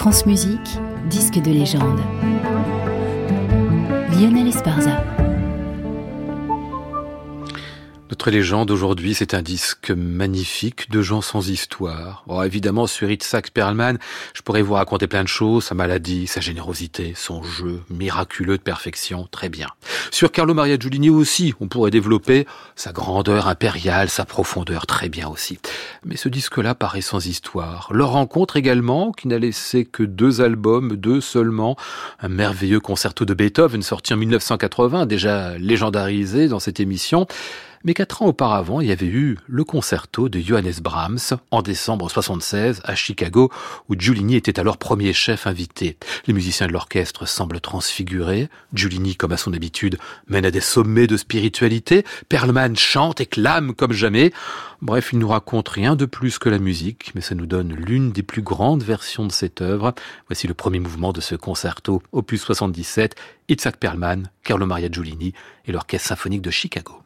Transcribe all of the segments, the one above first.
France Musique, disque de légende. Lionel Esparza. Notre légende aujourd'hui, c'est un disque magnifique de gens sans histoire. Oh, évidemment, sur Itzhak Perlman, je pourrais vous raconter plein de choses, sa maladie, sa générosité, son jeu miraculeux de perfection, très bien. Sur Carlo Maria Giulini aussi, on pourrait développer sa grandeur impériale, sa profondeur, très bien aussi. Mais ce disque-là paraît sans histoire. Leur rencontre également, qui n'a laissé que deux albums, deux seulement, un merveilleux concerto de Beethoven sorti en 1980, déjà légendarisé dans cette émission, mais quatre ans auparavant, il y avait eu le concerto de Johannes Brahms en décembre 76 à Chicago, où Giulini était alors premier chef invité. Les musiciens de l'orchestre semblent transfigurés. Giulini, comme à son habitude, mène à des sommets de spiritualité. Perlman chante et clame comme jamais. Bref, il nous raconte rien de plus que la musique, mais ça nous donne l'une des plus grandes versions de cette œuvre. Voici le premier mouvement de ce concerto, opus 77, Itzhak Perlman, Carlo Maria Giulini et l'orchestre symphonique de Chicago.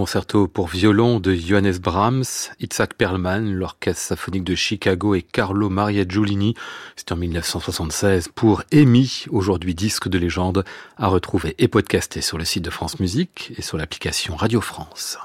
Concerto pour violon de Johannes Brahms, Itzhak Perlman, l'orchestre symphonique de Chicago et Carlo Maria Giulini. C'était en 1976 pour Amy, aujourd'hui disque de légende, à retrouver et podcasté sur le site de France Musique et sur l'application Radio France.